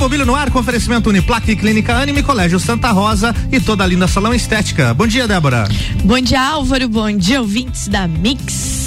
Bombilho no ar com oferecimento Uniplaque, Clínica Anime, Colégio Santa Rosa e toda a linda salão estética. Bom dia, Débora. Bom dia, Álvaro. Bom dia, ouvintes da Mix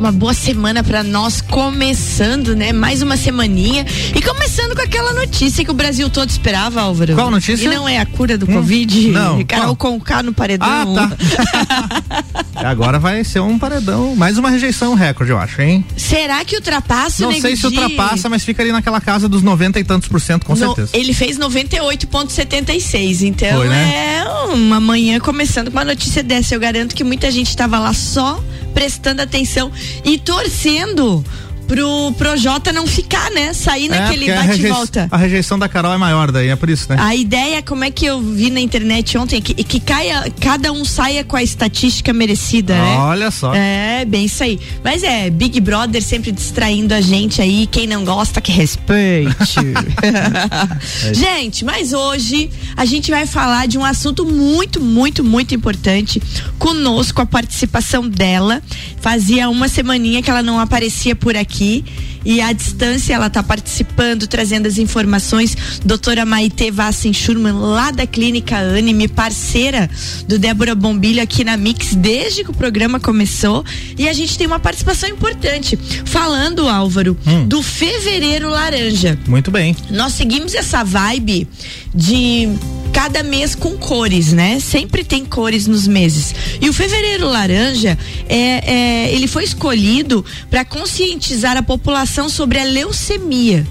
uma boa semana para nós, começando, né? Mais uma semaninha e começando com aquela notícia que o Brasil todo esperava, Álvaro. Qual notícia? E não é a cura do hum, Covid? Não. Carol com K no paredão. Ah, tá. Agora vai ser um paredão, mais uma rejeição recorde, eu acho, hein? Será que ultrapassa Não sei se ultrapassa, mas fica ali naquela casa dos 90 e tantos por cento, com no, certeza. Ele fez 98,76, então Foi, né? é uma manhã começando com uma notícia dessa. Eu garanto que muita gente estava lá só prestando atenção e torcendo pro Projota não ficar, né? Sair é, naquele bate volta. A rejeição da Carol é maior daí, é por isso, né? A ideia, como é que eu vi na internet ontem, que, que caia, cada um saia com a estatística merecida, né? Olha só. É, bem isso aí. Mas é, Big Brother sempre distraindo a gente aí, quem não gosta que respeite. é. Gente, mas hoje a gente vai falar de um assunto muito, muito, muito importante conosco, a participação dela. Fazia uma semaninha que ela não aparecia por aqui aqui e à distância ela está participando, trazendo as informações. Doutora Maite Vassen Schurman, lá da Clínica Anime, parceira do Débora Bombilho aqui na Mix desde que o programa começou. E a gente tem uma participação importante. Falando, Álvaro, hum. do Fevereiro Laranja. Muito bem. Nós seguimos essa vibe de cada mês com cores, né? Sempre tem cores nos meses. E o fevereiro laranja é, é ele foi escolhido para conscientizar a população sobre a leucemia.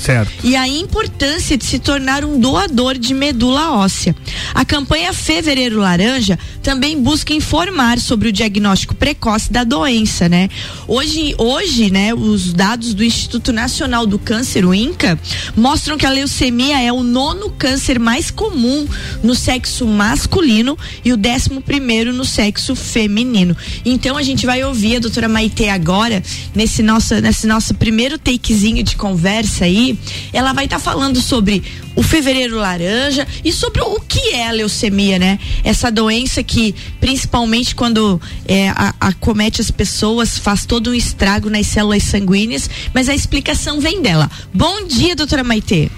Certo. E a importância de se tornar um doador de medula óssea. A campanha Fevereiro Laranja também busca informar sobre o diagnóstico precoce da doença, né? Hoje, hoje, né, os dados do Instituto Nacional do Câncer, o INCA, mostram que a leucemia é o nono câncer mais comum no sexo masculino e o décimo primeiro no sexo feminino. Então a gente vai ouvir a doutora Maite agora, nesse nosso, nesse nosso primeiro takezinho de conversa aí, ela vai estar tá falando sobre o fevereiro laranja e sobre o que é a leucemia, né? Essa doença que, principalmente quando é, a, acomete as pessoas, faz todo um estrago nas células sanguíneas, mas a explicação vem dela. Bom dia, doutora Maitê.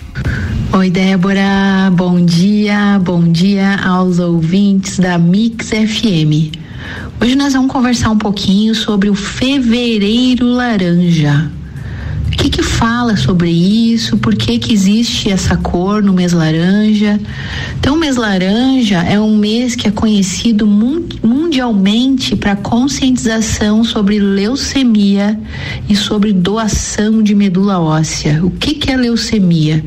Oi, Débora. Bom dia, bom dia aos ouvintes da Mix FM. Hoje nós vamos conversar um pouquinho sobre o fevereiro laranja. Que fala sobre isso? Por que, que existe essa cor no mês laranja? Então, o mês laranja é um mês que é conhecido mundialmente para conscientização sobre leucemia e sobre doação de medula óssea. O que, que é leucemia?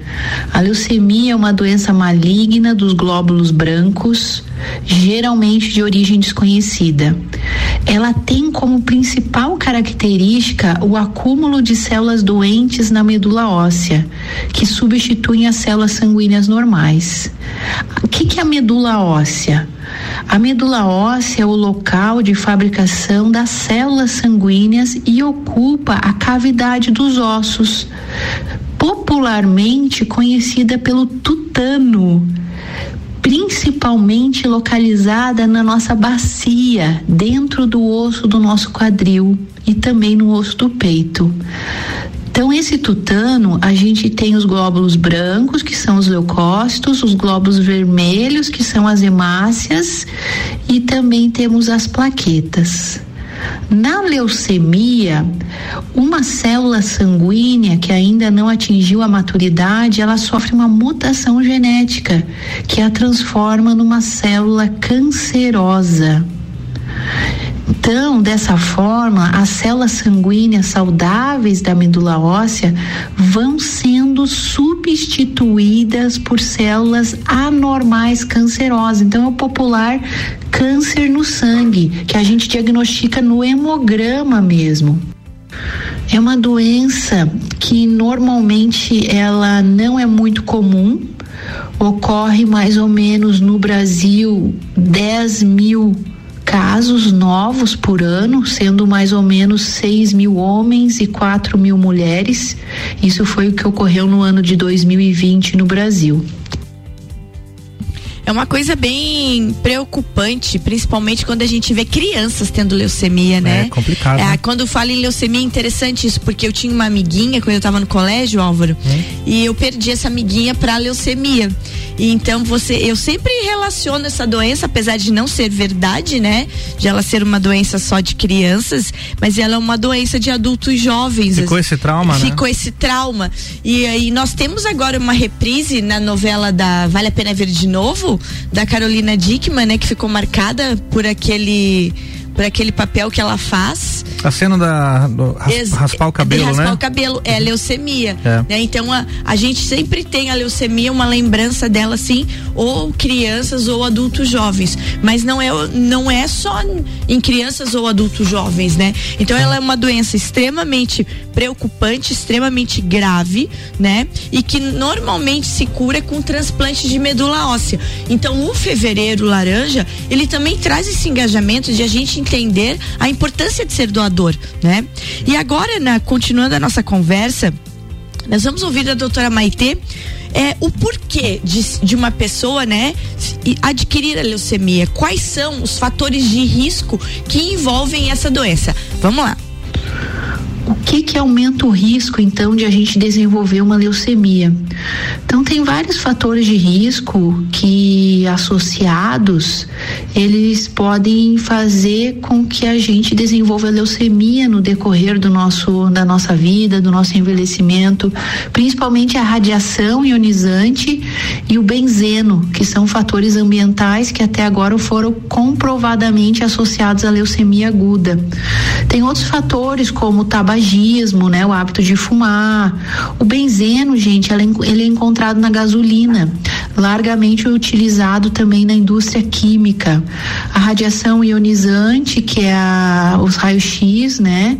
A leucemia é uma doença maligna dos glóbulos brancos geralmente de origem desconhecida. Ela tem como principal característica o acúmulo de células doentes na medula óssea, que substituem as células sanguíneas normais. O que, que é a medula óssea? A medula óssea é o local de fabricação das células sanguíneas e ocupa a cavidade dos ossos, popularmente conhecida pelo tutano principalmente localizada na nossa bacia, dentro do osso do nosso quadril e também no osso do peito. Então, esse tutano, a gente tem os glóbulos brancos, que são os leucócitos, os glóbulos vermelhos, que são as hemácias, e também temos as plaquetas. Na leucemia, uma célula sanguínea que ainda não atingiu a maturidade, ela sofre uma mutação genética que a transforma numa célula cancerosa. Então, dessa forma, as células sanguíneas saudáveis da medula óssea vão sendo substituídas por células anormais cancerosas. Então, é o popular câncer no sangue, que a gente diagnostica no hemograma mesmo. É uma doença que normalmente ela não é muito comum, ocorre mais ou menos no Brasil 10 mil casos novos por ano, sendo mais ou menos 6 mil homens e 4 mil mulheres. Isso foi o que ocorreu no ano de 2020 no Brasil. É uma coisa bem preocupante, principalmente quando a gente vê crianças tendo leucemia, né? É complicado. É, né? Quando fala em leucemia, é interessante isso, porque eu tinha uma amiguinha quando eu estava no colégio, Álvaro, hum. e eu perdi essa amiguinha para leucemia. E então você, eu sempre relaciono essa doença, apesar de não ser verdade, né? De ela ser uma doença só de crianças, mas ela é uma doença de adultos jovens. Ficou esse trauma, né? Ficou esse trauma. E aí nós temos agora uma reprise na novela da Vale a Pena Ver de Novo, da Carolina Dickman, né? Que ficou marcada por aquele por aquele papel que ela faz. A cena da Ex raspar o cabelo, de raspar né? o cabelo é leucemia, é. Né? Então a, a gente sempre tem a leucemia uma lembrança dela assim, ou crianças ou adultos jovens, mas não é não é só em crianças ou adultos jovens, né? Então ela é uma doença extremamente preocupante, extremamente grave, né? E que normalmente se cura com transplante de medula óssea. Então o fevereiro laranja, ele também traz esse engajamento de a gente entender a importância de ser doador, né? E agora, na, continuando a nossa conversa, nós vamos ouvir da doutora Maitê é, o porquê de, de uma pessoa, né, adquirir a leucemia. Quais são os fatores de risco que envolvem essa doença? Vamos lá o que que aumenta o risco então de a gente desenvolver uma leucemia? Então tem vários fatores de risco que associados eles podem fazer com que a gente desenvolva leucemia no decorrer do nosso da nossa vida, do nosso envelhecimento, principalmente a radiação ionizante e o benzeno, que são fatores ambientais que até agora foram comprovadamente associados à leucemia aguda. Tem outros fatores como o tabagismo tabagismo, né? O hábito de fumar. O benzeno, gente, é ele é encontrado na gasolina, largamente utilizado também na indústria química. A radiação ionizante, que é a, os raios-x, né?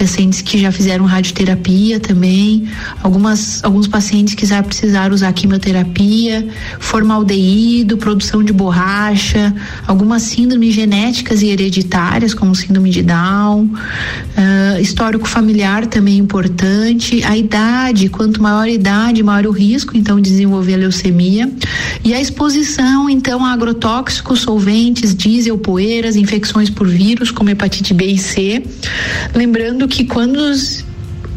pacientes que já fizeram radioterapia também, algumas, alguns pacientes que já precisaram usar quimioterapia, formaldeído, produção de borracha, algumas síndromes genéticas e hereditárias, como síndrome de Down, uh, histórico familiar também é importante, a idade, quanto maior a idade, maior o risco, então, de desenvolver a leucemia, e a exposição, então, a agrotóxicos, solventes, diesel, poeiras, infecções por vírus, como hepatite B e C, lembrando que quando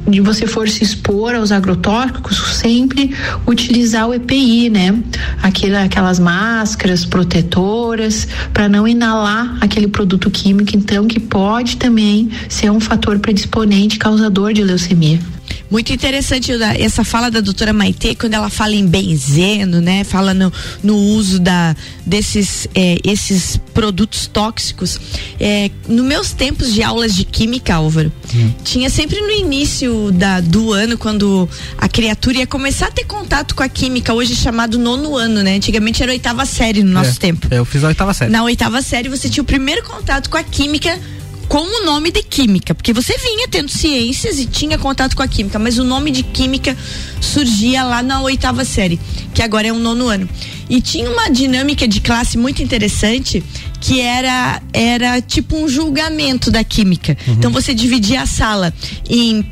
de você for se expor aos agrotóxicos, sempre utilizar o EPI, né? Aquilo, aquelas máscaras protetoras para não inalar aquele produto químico, então que pode também ser um fator predisponente causador de leucemia. Muito interessante essa fala da doutora Maite, quando ela fala em benzeno, né? Fala no, no uso da, desses é, esses produtos tóxicos. É, no meus tempos de aulas de química, Álvaro, hum. tinha sempre no início da, do ano, quando a criatura ia começar a ter contato com a química, hoje chamado nono ano, né? Antigamente era oitava série no nosso é, tempo. Eu fiz a oitava série. Na oitava série você tinha o primeiro contato com a química com o nome de química, porque você vinha tendo ciências e tinha contato com a química, mas o nome de química surgia lá na oitava série, que agora é um nono ano. E tinha uma dinâmica de classe muito interessante que era era tipo um julgamento da química. Uhum. Então você dividia a sala em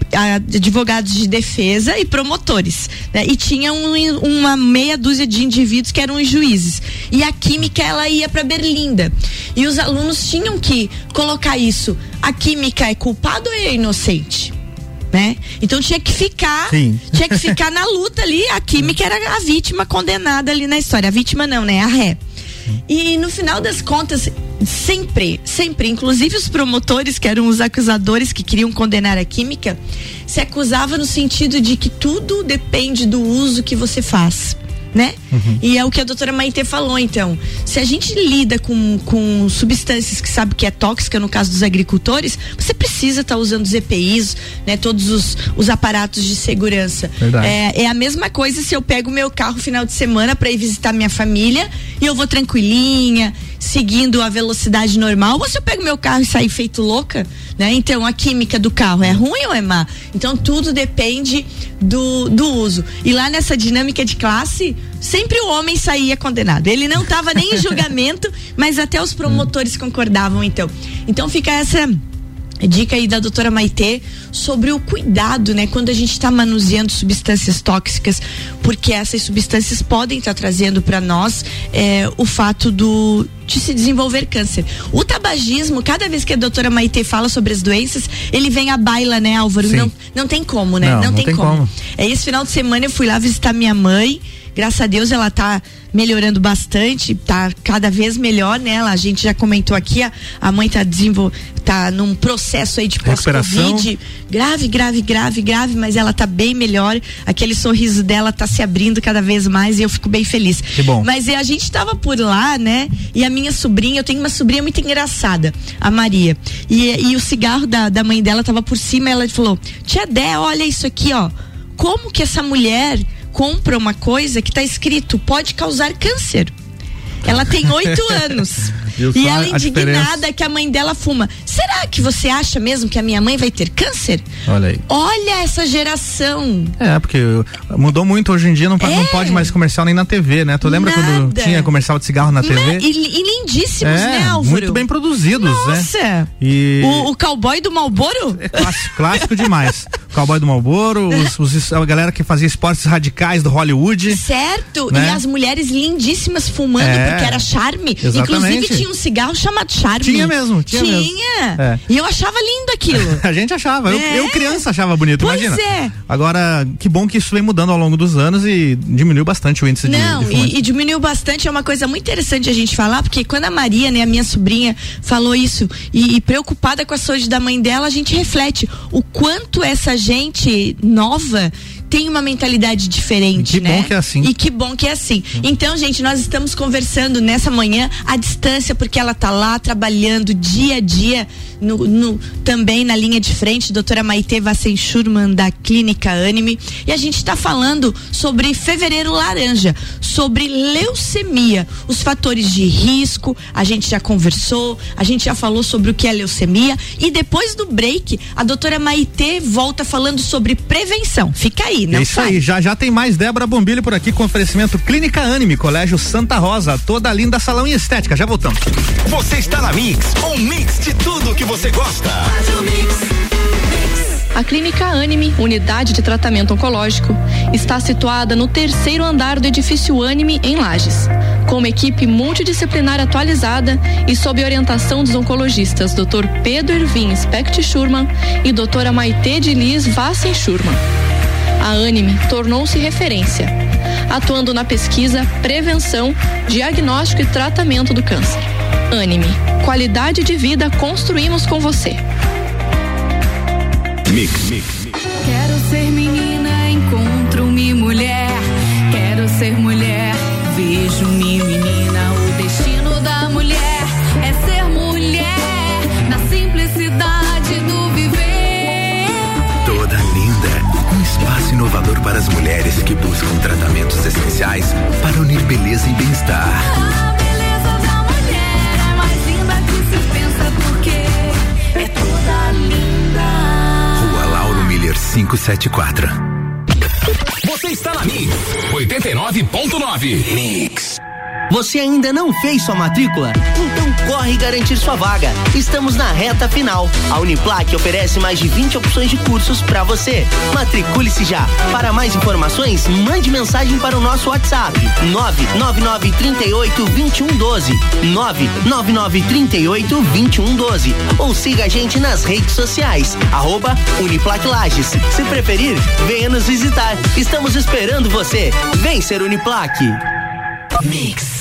advogados de defesa e promotores, né? E tinha um, uma meia dúzia de indivíduos que eram os juízes. E a química ela ia para Berlinda. E os alunos tinham que colocar isso. A química é culpada ou é inocente? né? Então tinha que ficar, Sim. tinha que ficar na luta ali. A química era a vítima condenada ali na história. A vítima não, né? A ré. E no final das contas, sempre, sempre, inclusive os promotores, que eram os acusadores que queriam condenar a química, se acusava no sentido de que tudo depende do uso que você faz né? Uhum. E é o que a doutora Maite falou, então. Se a gente lida com, com substâncias que sabe que é tóxica, no caso dos agricultores, você precisa estar tá usando os EPIs, né? Todos os, os aparatos de segurança. É, é a mesma coisa se eu pego o meu carro final de semana para ir visitar minha família e eu vou tranquilinha, seguindo a velocidade normal, ou se eu pego meu carro e sair feito louca, né? Então a química do carro é ruim ou é má? Então tudo depende do, do uso. E lá nessa dinâmica de classe, sempre o homem saía condenado. Ele não estava nem em julgamento, mas até os promotores concordavam, então. Então fica essa dica aí da doutora Maitê sobre o cuidado, né, quando a gente está manuseando substâncias tóxicas, porque essas substâncias podem estar tá trazendo para nós é, o fato do de se desenvolver câncer. O tabagismo, cada vez que a doutora Maitê fala sobre as doenças, ele vem à baila, né, Álvaro? Não, não tem como, né? Não, não, não tem, tem como. como. É esse final de semana eu fui lá visitar minha mãe graças a Deus ela tá melhorando bastante, tá cada vez melhor, né? a gente já comentou aqui, a, a mãe tá desenvol, tá num processo aí de pós-covid, grave, grave, grave, grave, mas ela tá bem melhor. Aquele sorriso dela tá se abrindo cada vez mais e eu fico bem feliz. Que bom. Mas a gente tava por lá, né? E a minha sobrinha, eu tenho uma sobrinha muito engraçada, a Maria. E, e o cigarro da, da mãe dela tava por cima, ela falou: "Tia Dé, olha isso aqui, ó. Como que essa mulher compra uma coisa que está escrito pode causar câncer. Ela tem oito anos. E ela indignada que a mãe dela fuma. Será que você acha mesmo que a minha mãe vai ter câncer? Olha aí. Olha essa geração. É, porque mudou muito hoje em dia, não, é. não pode mais comercial nem na TV, né? Tu lembra Nada. quando tinha comercial de cigarro na TV? E, e lindíssimos, é, né, Álvaro? Muito bem produzidos, Nossa. né? E... O, o cowboy do Malboro? É clássico, clássico demais. O cowboy do Malboro, os, os, a galera que fazia esportes radicais do Hollywood. Certo, né? e as mulheres lindíssimas fumando, é, porque era charme. Exatamente. Inclusive tinha um cigarro chamado charme. Tinha mesmo, tinha. Tinha. Mesmo. É. E eu achava lindo aquilo. a gente achava, eu, é. eu, criança achava bonito, pois imagina. É. Agora, que bom que isso vem mudando ao longo dos anos e diminuiu bastante o índice Não, de, Não, e, e, diminuiu bastante, é uma coisa muito interessante a gente falar, porque quando a Maria, né, a minha sobrinha, falou isso e, e preocupada com a saúde da mãe dela, a gente reflete o quanto essa gente nova tem uma mentalidade diferente, que né? bom que é assim. E que bom que é assim. Então, gente, nós estamos conversando nessa manhã à distância, porque ela tá lá trabalhando dia a dia, no, no também na linha de frente, doutora Maite Vassen Schurman, da Clínica Anime. E a gente está falando sobre fevereiro laranja, sobre leucemia, os fatores de risco, a gente já conversou, a gente já falou sobre o que é leucemia. E depois do break, a doutora Maite volta falando sobre prevenção. Fica aí não É isso sai. aí, já já tem mais Débora Bombilho por aqui com oferecimento Clínica Anime, Colégio Santa Rosa, toda linda salão e estética. Já voltamos. Você está na Mix, um mix de tudo que você gosta. A Clínica Anime, unidade de tratamento oncológico, está situada no terceiro andar do edifício Anime, em Lages. Com uma equipe multidisciplinar atualizada e sob orientação dos oncologistas Dr. Pedro Ervin Specht Schurman e doutora Maite de Liz Vassen Schurman a Anime tornou-se referência, atuando na pesquisa, prevenção, diagnóstico e tratamento do câncer. Anime, qualidade de vida construímos com você. Mix, mix, mix. Quero ser menina, mulheres que buscam tratamentos essenciais para unir beleza e bem-estar. A beleza da mulher é mais linda que se pensa porque é toda linda. Rua Lauro Miller 574. Você está na Mix 89.9. Mix. Você ainda não fez sua matrícula? Então corre garantir sua vaga. Estamos na reta final. A Uniplac oferece mais de 20 opções de cursos para você. Matricule-se já. Para mais informações, mande mensagem para o nosso WhatsApp: 999 38 2112. 999 38 2112. Ou siga a gente nas redes sociais. Arroba Uniplac Lages. Se preferir, venha nos visitar. Estamos esperando você. Vem ser Uniplac. Mix.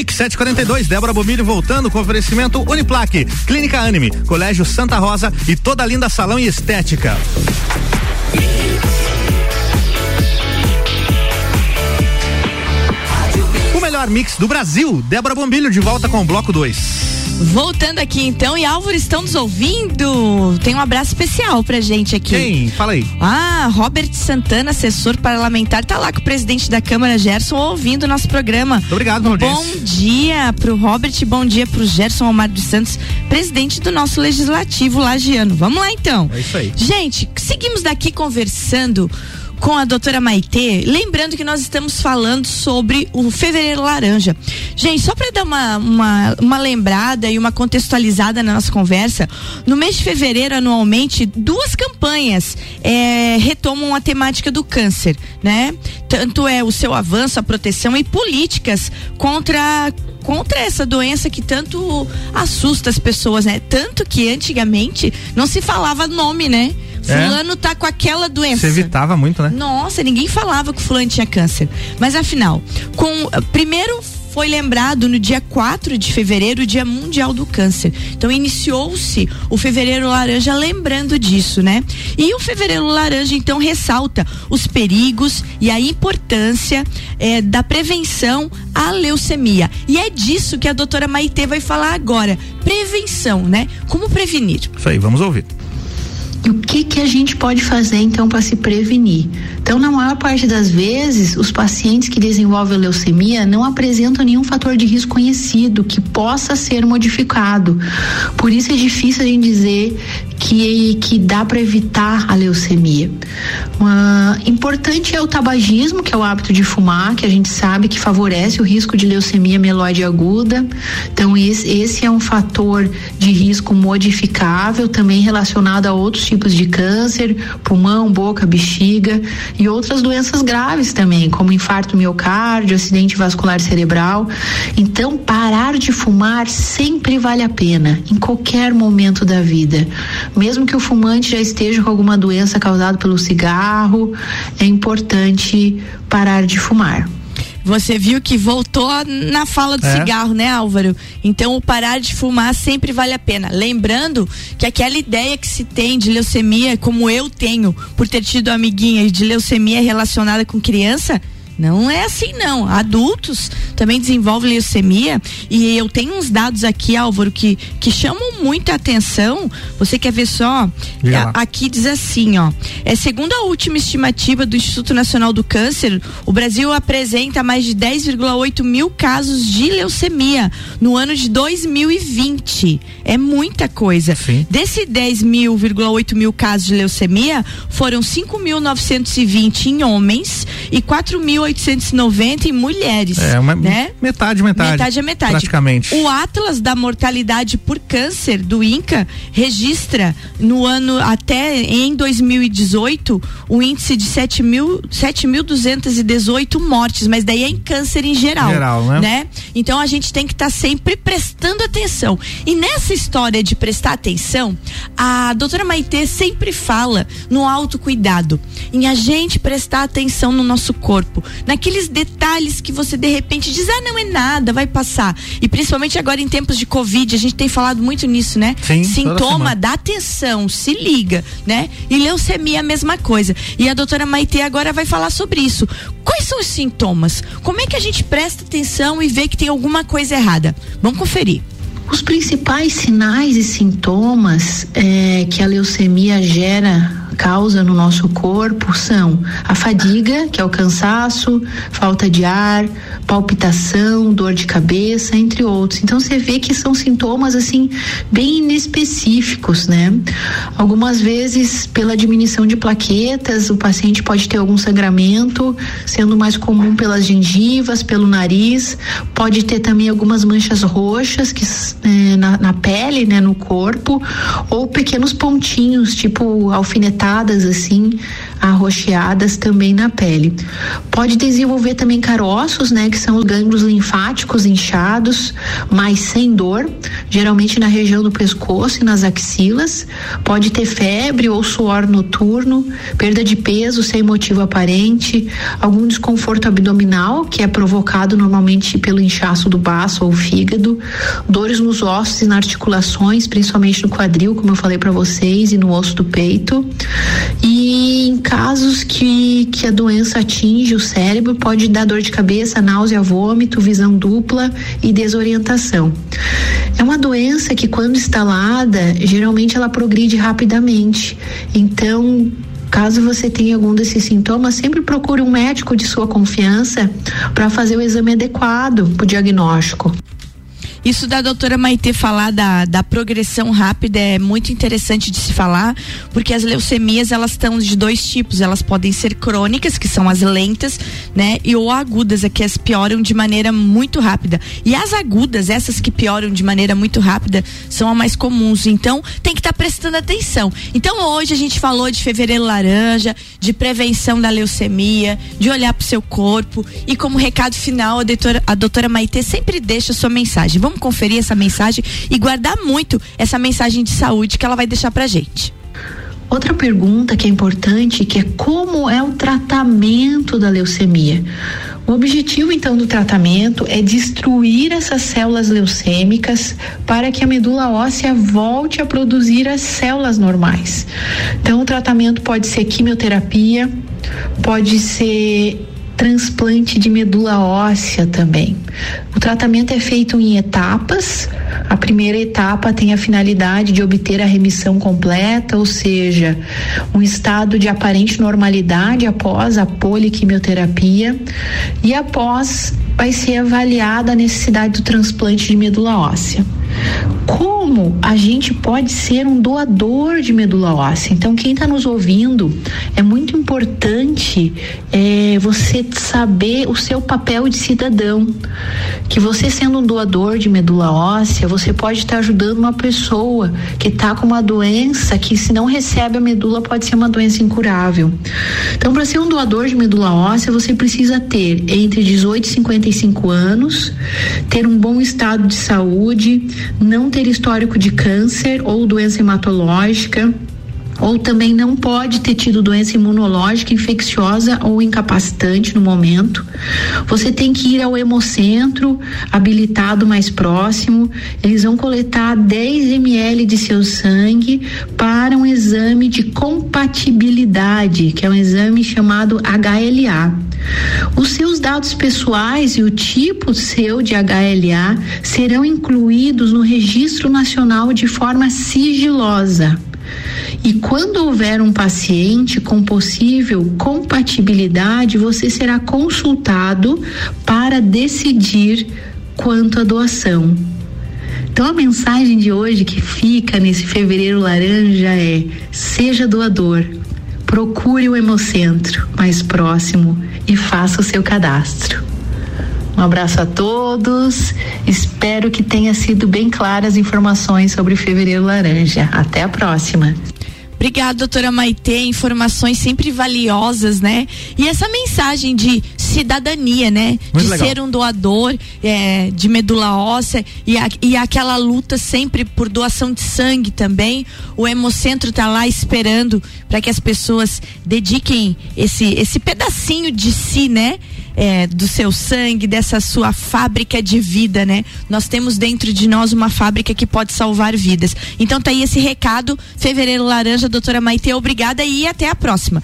Mix 742, Débora Bomilho voltando com oferecimento Uniplaque, Clínica Anime, Colégio Santa Rosa e toda linda salão e estética. Melhor mix do Brasil. Débora Bombilho de volta com o bloco 2. Voltando aqui então, e Álvaro, estão nos ouvindo? Tem um abraço especial pra gente aqui. Quem? Fala aí. Ah, Robert Santana, assessor parlamentar, tá lá com o presidente da Câmara, Gerson, ouvindo o nosso programa. Muito obrigado, Bom audiência. dia pro Robert, bom dia pro Gerson Omar dos Santos, presidente do nosso legislativo lagiano. Vamos lá então. É isso aí. Gente, seguimos daqui conversando com a doutora Maitê, lembrando que nós estamos falando sobre o Fevereiro Laranja. Gente, só para dar uma, uma, uma, lembrada e uma contextualizada na nossa conversa, no mês de fevereiro, anualmente, duas campanhas é, retomam a temática do câncer, né? Tanto é o seu avanço, a proteção e políticas contra contra essa doença que tanto assusta as pessoas, né? Tanto que antigamente não se falava nome, né? É. Fulano é. tá com aquela doença. Você evitava muito, né? Nossa, ninguém falava que o fulano tinha câncer. Mas afinal, com primeiro foi lembrado no dia 4 de fevereiro, o Dia Mundial do Câncer. Então iniciou-se o Fevereiro Laranja lembrando disso, né? E o Fevereiro Laranja então ressalta os perigos e a importância eh, da prevenção à leucemia. E é disso que a doutora Maitê vai falar agora. Prevenção, né? Como prevenir? Isso aí, vamos ouvir. E o que, que a gente pode fazer então para se prevenir? Então, na maior parte das vezes, os pacientes que desenvolvem leucemia não apresentam nenhum fator de risco conhecido que possa ser modificado. Por isso é difícil a gente dizer que, que dá para evitar a leucemia. Importante é o tabagismo, que é o hábito de fumar, que a gente sabe que favorece o risco de leucemia mieloide aguda. Então, esse, esse é um fator de risco modificável, também relacionado a outros tipos de câncer, pulmão, boca, bexiga e outras doenças graves também, como infarto miocárdio, acidente vascular cerebral. Então, parar de fumar sempre vale a pena, em qualquer momento da vida. Mesmo que o fumante já esteja com alguma doença causada pelo cigarro, é importante parar de fumar. Você viu que voltou na fala do é. cigarro, né, Álvaro? Então, o parar de fumar sempre vale a pena. Lembrando que aquela ideia que se tem de leucemia, como eu tenho, por ter tido amiguinhas de leucemia relacionada com criança, não é assim, não. Adultos também desenvolvem leucemia e eu tenho uns dados aqui, Álvaro, que, que chamam muita atenção. Você quer ver só? Aqui diz assim, ó. É, segundo a última estimativa do Instituto Nacional do Câncer, o Brasil apresenta mais de 10,8 mil casos de leucemia no ano de 2020. É muita coisa. Sim. Desse 10 mil,8 mil casos de leucemia, foram 5.920 em homens e 4.800 890 em mulheres. É, uma né? metade, metade. Metade a metade. Praticamente. O Atlas da mortalidade por câncer do INCA registra no ano até em 2018 o índice de 7.218 mortes, mas daí é em câncer em geral. Geral, né? né? Então a gente tem que estar tá sempre prestando atenção. E nessa história de prestar atenção, a doutora Maitê sempre fala no autocuidado, em a gente prestar atenção no nosso corpo, naqueles detalhes que você de repente diz, ah, não é nada, vai passar. E principalmente agora em tempos de Covid, a gente tem falado muito nisso, né? Sim, Sintoma, dá atenção, se liga, né? E leucemia é a mesma coisa. E a doutora Maite agora vai falar sobre isso. Quais são os sintomas? Como é que a gente presta atenção e vê que tem alguma coisa errada? Vamos conferir. Os principais sinais e sintomas é, que a leucemia gera causa no nosso corpo são a fadiga, que é o cansaço, falta de ar, palpitação, dor de cabeça, entre outros. Então você vê que são sintomas assim bem inespecíficos, né? Algumas vezes pela diminuição de plaquetas, o paciente pode ter algum sangramento, sendo mais comum pelas gengivas, pelo nariz, pode ter também algumas manchas roxas que é, na, na pele, né, no corpo, ou pequenos pontinhos, tipo alfinetados assim, arroxeadas também na pele. Pode desenvolver também caroços, né, que são os gânglios linfáticos inchados, mas sem dor, geralmente na região do pescoço e nas axilas. Pode ter febre ou suor noturno, perda de peso sem motivo aparente, algum desconforto abdominal, que é provocado normalmente pelo inchaço do baço ou fígado, dores nos ossos e nas articulações, principalmente no quadril, como eu falei para vocês, e no osso do peito. E em casos que, que a doença atinge o cérebro, pode dar dor de cabeça, náusea, vômito, visão dupla e desorientação. É uma doença que, quando instalada, geralmente ela progride rapidamente. Então, Caso você tenha algum desses sintomas, sempre procure um médico de sua confiança para fazer o exame adequado para o diagnóstico. Isso da doutora Maite falar da, da progressão rápida é muito interessante de se falar, porque as leucemias elas estão de dois tipos. Elas podem ser crônicas, que são as lentas, né? E ou agudas, é que as pioram de maneira muito rápida. E as agudas, essas que pioram de maneira muito rápida, são as mais comuns. Então, tem que estar tá prestando atenção. Então, hoje a gente falou de fevereiro laranja, de prevenção da leucemia, de olhar para o seu corpo. E como recado final, a doutora, a doutora Maite sempre deixa a sua mensagem. Vamos Vamos conferir essa mensagem e guardar muito essa mensagem de saúde que ela vai deixar pra gente. Outra pergunta que é importante, que é como é o tratamento da leucemia. O objetivo então do tratamento é destruir essas células leucêmicas para que a medula óssea volte a produzir as células normais. Então o tratamento pode ser quimioterapia, pode ser transplante de medula óssea também. O tratamento é feito em etapas. A primeira etapa tem a finalidade de obter a remissão completa, ou seja, um estado de aparente normalidade após a poliquimioterapia e após vai ser avaliada a necessidade do transplante de medula óssea como a gente pode ser um doador de medula óssea. Então, quem está nos ouvindo, é muito importante é, você saber o seu papel de cidadão. Que você sendo um doador de medula óssea, você pode estar tá ajudando uma pessoa que está com uma doença que, se não recebe a medula, pode ser uma doença incurável. Então, para ser um doador de medula óssea, você precisa ter entre 18 e 55 anos, ter um bom estado de saúde, não ter histórico de câncer ou doença hematológica, ou também não pode ter tido doença imunológica infecciosa ou incapacitante no momento. Você tem que ir ao hemocentro habilitado mais próximo. Eles vão coletar 10 ml de seu sangue para um exame de compatibilidade, que é um exame chamado HLA. Os seus dados pessoais e o tipo seu de HLA serão incluídos no Registro Nacional de forma sigilosa. E quando houver um paciente com possível compatibilidade, você será consultado para decidir quanto à doação. Então a mensagem de hoje que fica nesse fevereiro laranja é: seja doador, procure o Hemocentro mais próximo e faça o seu cadastro. Um abraço a todos. Espero que tenha sido bem claras as informações sobre o Fevereiro Laranja. Até a próxima. Obrigada, doutora Maite. Informações sempre valiosas, né? E essa mensagem de cidadania, né? Muito de legal. ser um doador é, de medula óssea e, a, e aquela luta sempre por doação de sangue também. O Hemocentro tá lá esperando para que as pessoas dediquem esse, esse pedacinho de si, né? É, do seu sangue, dessa sua fábrica de vida, né? Nós temos dentro de nós uma fábrica que pode salvar vidas. Então tá aí esse recado, Fevereiro Laranja, doutora Maite, obrigada e até a próxima.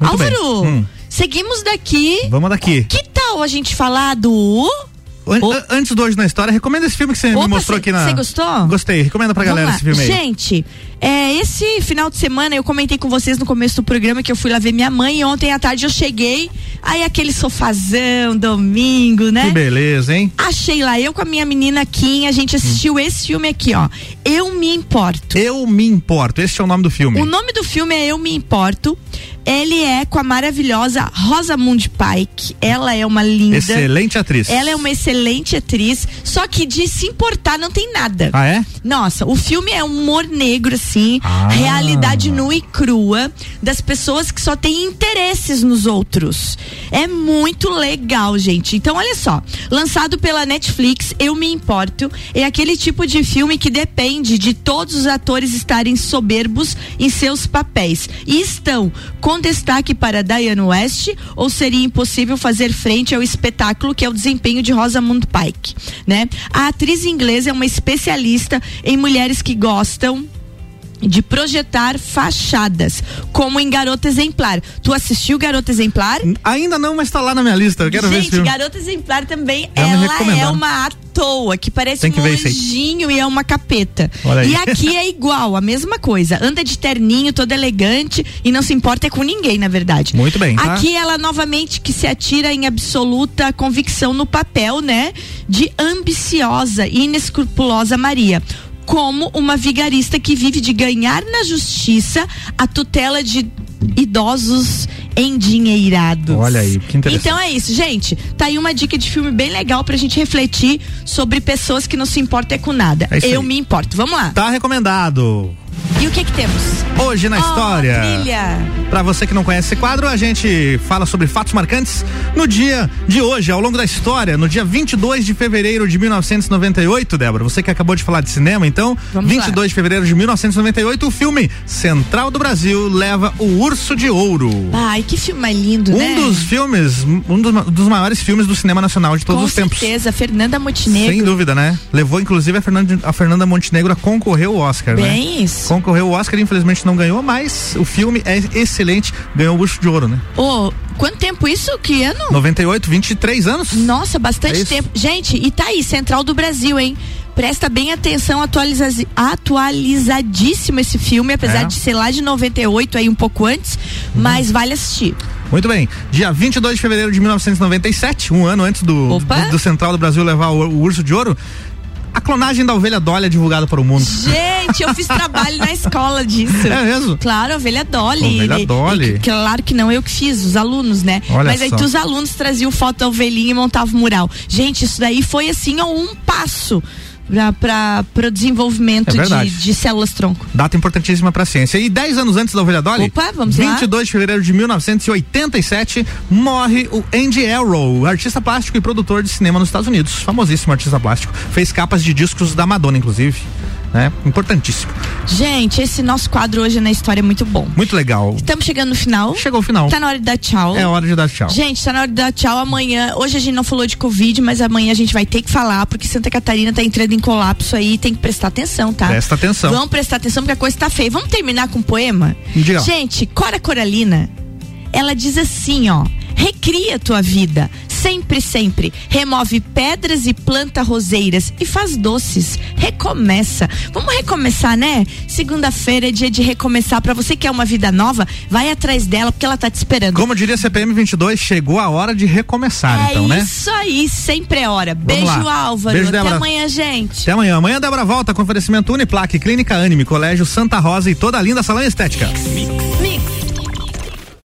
Muito. Álvaro, Hum. seguimos daqui. Vamos daqui. Que tal a gente falar do. An- Antes do Hoje na História, recomenda esse filme que você me Opa, mostrou cê- aqui na. cê gostou? Gostei. Recomenda pra galera esse filme aí. Gente, é, esse final de semana eu comentei com vocês no começo do programa que eu fui lá ver minha mãe e ontem à tarde eu cheguei, aí aquele sofazão, domingo, né? Que beleza, hein? Achei lá, eu com a minha menina Kim, a gente assistiu esse filme aqui, ó. Eu me importo. Eu me importo. Esse é o nome do filme. O nome do filme é Eu Me Importo. Ele é com a maravilhosa Rosamund Pike. Ela é uma linda. Excelente atriz. Ela é uma excelente atriz, só que de se importar não tem nada. Ah, é? Nossa, o filme é um humor negro, assim, Ah. realidade nua e crua das pessoas que só têm interesses nos outros. É muito legal, gente. Então, olha só, lançado pela Netflix, Eu Me Importo, é aquele tipo de filme que depende de todos os atores estarem soberbos em seus papéis. E estão com destaque para Diane West, ou seria impossível fazer frente ao espetáculo que é o desempenho de Rosamund Pike, né? A atriz inglesa é uma especialista em mulheres que gostam de projetar fachadas, como em Garota Exemplar. Tu assistiu Garota Exemplar? Ainda não, mas tá lá na minha lista. Eu quero Gente, ver esse filme. Garota Exemplar também, Já me ela é uma à toa, que parece que um anjinho e é uma capeta. E aqui é igual, a mesma coisa. Anda de terninho, toda elegante e não se importa com ninguém, na verdade. Muito bem, tá? Aqui ela novamente que se atira em absoluta convicção no papel, né? De ambiciosa e inescrupulosa Maria. Como uma vigarista que vive de ganhar na justiça a tutela de idosos endinheirados. Olha aí, que interessante. Então é isso, gente. Tá aí uma dica de filme bem legal pra gente refletir sobre pessoas que não se importam é com nada. É Eu aí. me importo. Vamos lá. Tá recomendado. E o que que temos? Hoje na Oh, história. trilha. Pra você que não conhece esse quadro, a gente fala sobre fatos marcantes no dia de hoje, ao longo da história, no dia 22 de fevereiro de 1998, Débora. Você que acabou de falar de cinema, então, Vamos 22 de fevereiro de 1998, o filme Central do Brasil leva o Urso de Ouro. Ai, que filme mais lindo, Um né? dos filmes, um dos, dos maiores filmes do cinema nacional de todos Com os tempos. certeza, Fernanda Montenegro. Sem dúvida, né? Levou inclusive a Fernanda, a Fernanda Montenegro a concorrer ao Oscar, né? Bem isso. Concorreu ao Oscar, infelizmente não ganhou, mas o filme é excelente, ganhou o Urso de Ouro, né? Ô, quanto tempo isso? Que ano? 98, 23 anos. Nossa, É bastante isso. tempo. Gente, e tá aí, Central do Brasil, hein? Presta bem atenção, atualiza atualizadíssimo esse filme, apesar É. de ser lá de 98, aí um pouco antes, Uhum. mas vale assistir. Muito bem. Dia 22 de fevereiro de 1997, um ano antes do, do, do Central do Brasil levar o, o Urso de Ouro, a clonagem da ovelha Dolly é divulgada para o mundo. Gente, eu fiz trabalho na escola disso. É mesmo? Claro, ovelha Dolly. Ovelha Dolly. e- claro que não eu que fiz, os alunos, né? Olha Mas aí só. os alunos traziam foto da ovelhinha e montavam mural. Gente, isso daí foi assim, um passo para o desenvolvimento É de, de células tronco. Data importantíssima para a ciência. E 10 anos antes da ovelha Dolly, Opa, vamos lá. 22 de fevereiro de 1987, morre o Andy Arrow, artista plástico e produtor de cinema nos Estados Unidos. Famosíssimo artista plástico. Fez capas de discos da Madonna, inclusive. Né? Importantíssimo. Gente, esse nosso quadro hoje na história é muito bom. Muito legal. Estamos chegando no final. Chegou o final. Tá na hora de dar tchau. É hora de dar tchau. Gente, tá na hora de dar tchau amanhã. Hoje a gente não falou de Covid, mas amanhã a gente vai ter que falar, porque Santa Catarina tá entrando em colapso aí, tem que prestar atenção, tá? Presta atenção. Vamos prestar atenção porque a coisa tá feia. Vamos terminar com um poema? Diga. Gente, Cora Coralina, ela diz assim, ó. Recria tua vida, sempre, sempre. Remove pedras e planta roseiras e faz doces. Recomeça. Vamos recomeçar, né? Segunda-feira é dia de recomeçar. Pra você que quer uma vida nova, vai atrás dela porque ela tá te esperando. Como diria CPM 22, chegou a hora de recomeçar, é então, né? isso aí, sempre é hora. Beijo. Álvaro. Beijo, Até Débora. amanhã, gente. Até amanhã. Amanhã Débora volta com oferecimento Uniplaque, Clínica Anime, Colégio Santa Rosa e toda a linda salão estética. Mix.